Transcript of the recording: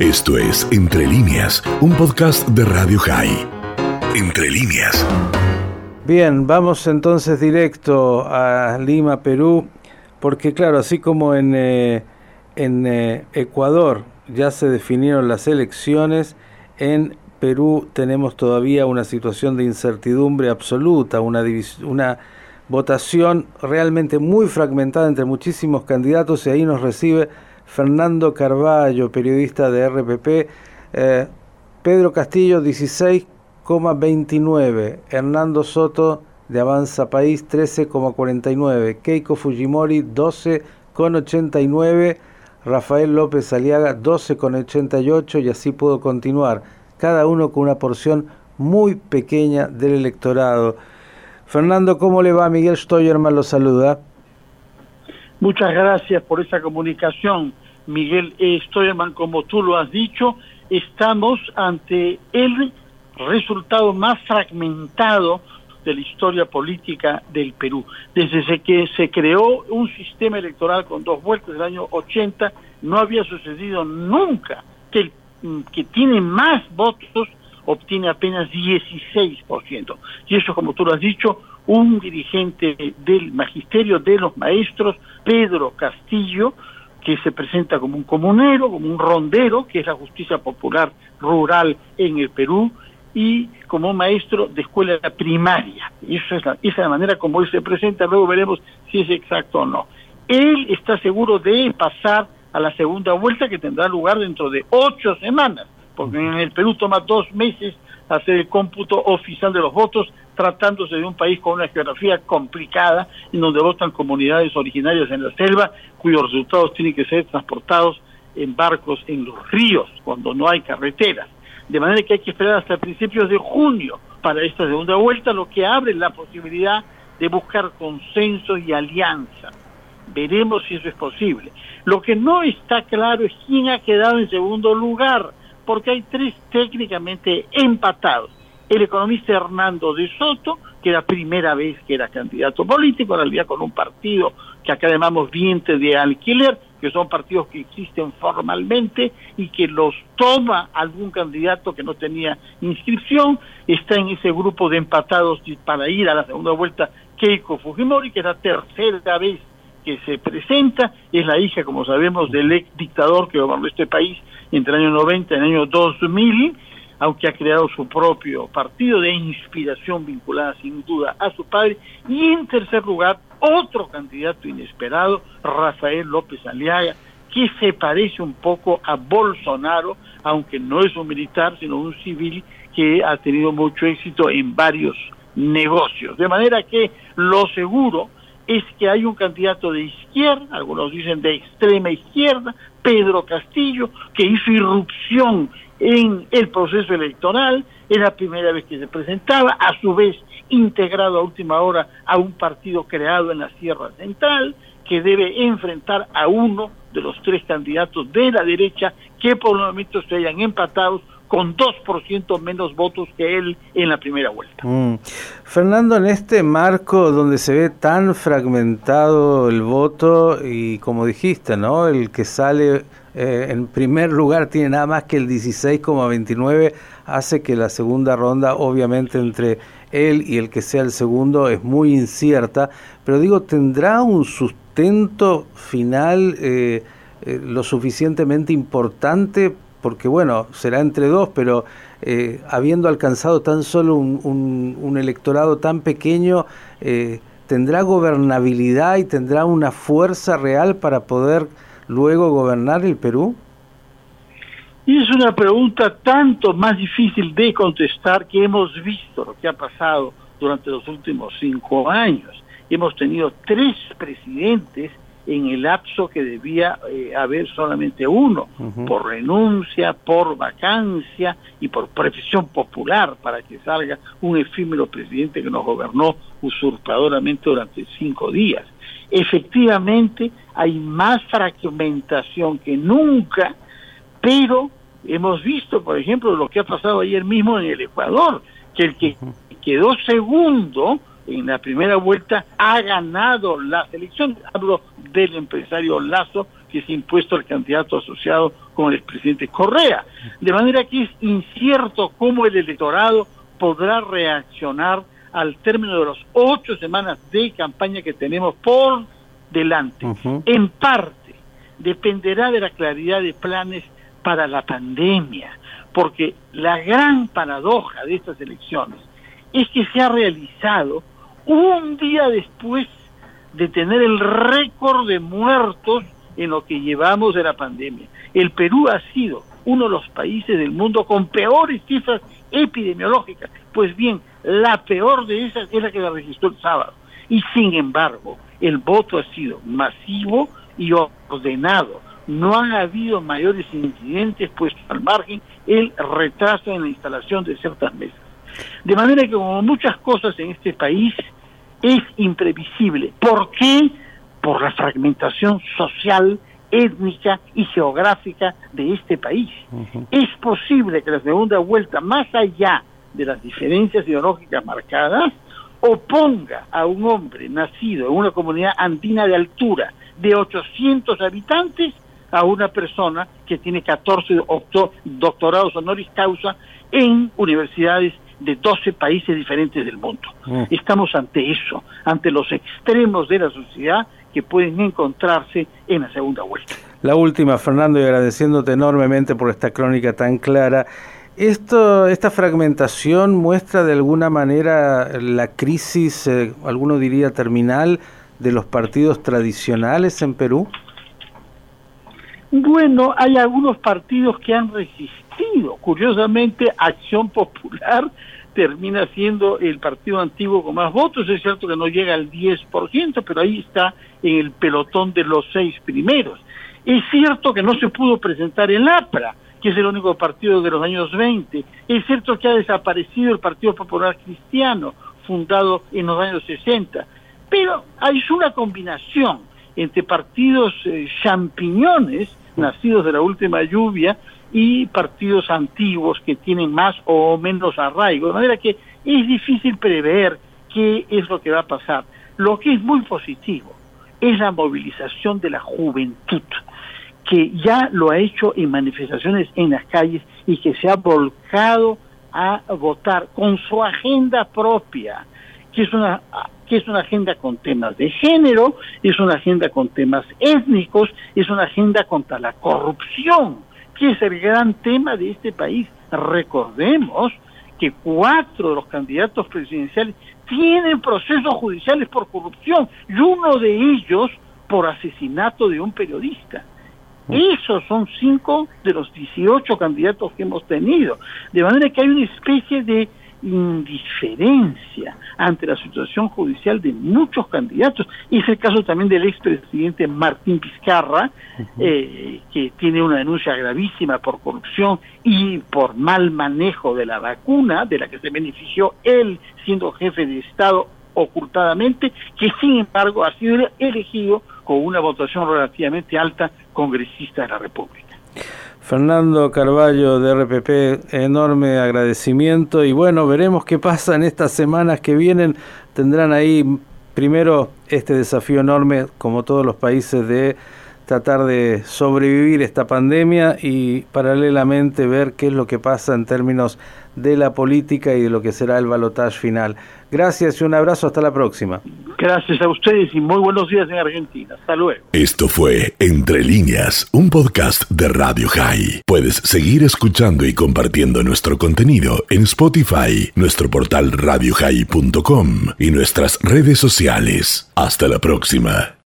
Esto es Entre líneas, un podcast de Radio High. Entre líneas. Bien, vamos entonces directo a Lima, Perú, porque claro, así como en, eh, en eh, Ecuador ya se definieron las elecciones, en Perú tenemos todavía una situación de incertidumbre absoluta, una, una votación realmente muy fragmentada entre muchísimos candidatos y ahí nos recibe Fernando Carballo, periodista de RPP, eh, Pedro Castillo 16,29, Hernando Soto de Avanza País 13,49, Keiko Fujimori 12,89, Rafael López Aliaga 12,88 y así puedo continuar, cada uno con una porción muy pequeña del electorado. Fernando, ¿cómo le va? Miguel Stoyerman lo saluda. Muchas gracias por esa comunicación, Miguel Stoyerman. Como tú lo has dicho, estamos ante el resultado más fragmentado de la historia política del Perú. Desde que se creó un sistema electoral con dos vueltas del año 80, no había sucedido nunca que el que tiene más votos obtiene apenas 16%. Y eso, como tú lo has dicho, un dirigente del magisterio de los maestros, Pedro Castillo, que se presenta como un comunero, como un rondero, que es la justicia popular rural en el Perú, y como maestro de escuela primaria. Es la, esa es la manera como él se presenta, luego veremos si es exacto o no. Él está seguro de pasar a la segunda vuelta que tendrá lugar dentro de ocho semanas, porque en el Perú toma dos meses hacer el cómputo oficial de los votos, tratándose de un país con una geografía complicada, en donde votan comunidades originarias en la selva, cuyos resultados tienen que ser transportados en barcos en los ríos, cuando no hay carreteras. De manera que hay que esperar hasta principios de junio para esta segunda vuelta, lo que abre la posibilidad de buscar consenso y alianza. Veremos si eso es posible. Lo que no está claro es quién ha quedado en segundo lugar, porque hay tres técnicamente empatados. El economista Hernando de Soto, que era primera vez que era candidato político, en realidad con un partido que acá llamamos vientre de alquiler, que son partidos que existen formalmente y que los toma algún candidato que no tenía inscripción, está en ese grupo de empatados para ir a la segunda vuelta Keiko Fujimori, que es la tercera vez que se presenta, es la hija, como sabemos, del ex dictador que gobernó este país entre el año 90 y el año 2000, aunque ha creado su propio partido de inspiración vinculada sin duda a su padre, y en tercer lugar, otro candidato inesperado, Rafael López Aliaga, que se parece un poco a Bolsonaro, aunque no es un militar, sino un civil que ha tenido mucho éxito en varios negocios. De manera que lo seguro es que hay un candidato de izquierda, algunos dicen de extrema izquierda, Pedro Castillo, que hizo irrupción en el proceso electoral, es la primera vez que se presentaba, a su vez integrado a última hora a un partido creado en la Sierra Central, que debe enfrentar a uno de los tres candidatos de la derecha que por el momento se hayan empatados con 2% menos votos que él en la primera vuelta. Mm. Fernando, en este marco donde se ve tan fragmentado el voto y como dijiste, ¿no? El que sale eh, en primer lugar tiene nada más que el 16,29, hace que la segunda ronda, obviamente entre él y el que sea el segundo, es muy incierta, pero digo, ¿tendrá un sustento final eh, eh, lo suficientemente importante porque bueno, será entre dos, pero eh, habiendo alcanzado tan solo un, un, electorado tan pequeño, eh, ¿tendrá gobernabilidad y tendrá una fuerza real para poder luego gobernar el Perú? Y es una pregunta tanto más difícil de contestar que hemos visto lo que ha pasado durante los últimos cinco años. Hemos tenido tres presidentes en el lapso que debía eh, haber solamente uno, por renuncia, por vacancia y por presión popular para que salga un efímero presidente que nos gobernó usurpadoramente durante cinco días. Efectivamente, hay más fragmentación que nunca, pero hemos visto, por ejemplo, lo que ha pasado ayer mismo en el Ecuador, que el que quedó segundo en la primera vuelta ha ganado la elección. Hablo del empresario Lazo, que es impuesto al candidato asociado con el expresidente Correa. De manera que es incierto cómo el electorado podrá reaccionar al término de las ocho semanas de campaña que tenemos por delante. En parte dependerá de la claridad de planes para la pandemia, porque la gran paradoja de estas elecciones es que se ha realizado un día después de tener el récord de muertos en lo que llevamos de la pandemia. El Perú ha sido uno de los países del mundo con peores cifras epidemiológicas. Pues bien, la peor de esas es la que la registró el sábado. Y sin embargo, el voto ha sido masivo y ordenado. No han habido mayores incidentes, pues al margen el retraso en la instalación de ciertas mesas. De manera que como muchas cosas en este país es imprevisible. ¿Por qué? Por la fragmentación social, étnica y geográfica de este país. Es posible que la segunda vuelta, más allá de las diferencias ideológicas marcadas, oponga a un hombre nacido en una comunidad andina de altura de 800 habitantes a una persona que tiene 14 doctorados honoris causa en universidades de 12 países diferentes del mundo. Mm. Estamos ante eso, ante los extremos de la sociedad que pueden encontrarse en la segunda vuelta. La última, Fernando, y agradeciéndote enormemente por esta crónica tan clara. Esto, esta fragmentación muestra de alguna manera la crisis, eh, alguno diría terminal, de los partidos tradicionales en Perú. Bueno, hay algunos partidos que han resistido. Curiosamente, Acción Popular termina siendo el partido antiguo con más votos. Es cierto que no llega al 10%, pero ahí está en el pelotón de los seis primeros. Es cierto que no se pudo presentar el APRA, que es el único partido de los años 20. Es cierto que ha desaparecido el Partido Popular Cristiano, fundado en los años 60. Pero hay una combinación entre partidos eh, champiñones, nacidos de la última lluvia, y partidos antiguos que tienen más o menos arraigo. De manera que es difícil prever qué es lo que va a pasar. Lo que es muy positivo es la movilización de la juventud, que ya lo ha hecho en manifestaciones en las calles y que se ha volcado a votar con su agenda propia, que es una que es una agenda con temas de género, es una agenda con temas étnicos, es una agenda contra la corrupción que es el gran tema de este país. Recordemos que cuatro de los candidatos presidenciales tienen procesos judiciales por corrupción y uno de ellos por asesinato de un periodista. Esos son cinco de los 18 candidatos que hemos tenido. De manera que hay una especie de indiferencia ante la situación judicial de muchos candidatos. Y es el caso también del expresidente Martín Vizcarra, eh, que tiene una denuncia gravísima por corrupción y por mal manejo de la vacuna, de la que se benefició él siendo jefe de Estado ocultadamente, que sin embargo ha sido elegido con una votación relativamente alta congresista de la República. Fernando Carballo de RPP, enorme agradecimiento y bueno, veremos qué pasa en estas semanas que vienen. Tendrán ahí primero este desafío enorme, como todos los países, de tratar de sobrevivir esta pandemia y paralelamente ver qué es lo que pasa en términos de la política y de lo que será el balotaje final. Gracias y un abrazo, hasta la próxima. Gracias a ustedes y muy buenos días en Argentina. Hasta luego. Esto fue Entre líneas, un podcast de Radio High. Puedes seguir escuchando y compartiendo nuestro contenido en Spotify, nuestro portal radiohigh.com y nuestras redes sociales. Hasta la próxima.